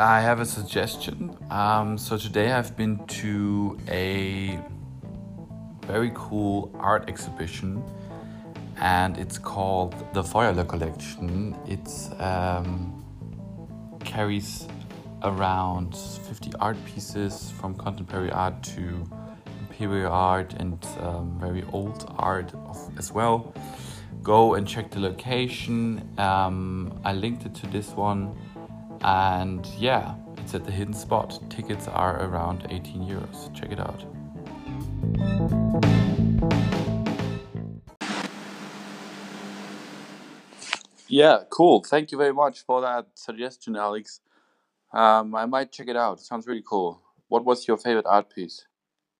I have a suggestion. Um, so today I've been to a very cool art exhibition, and it's called the Feuerle Collection. It's um, carries around 50 art pieces from contemporary art to imperial art and um, very old art as well. Go and check the location. Um, I linked it to this one, and yeah, it's at the hidden spot. Tickets are around 18 euros. Check it out. Yeah, cool. Thank you very much for that suggestion, Alex. Um, I might check it out. Sounds really cool. What was your favorite art piece?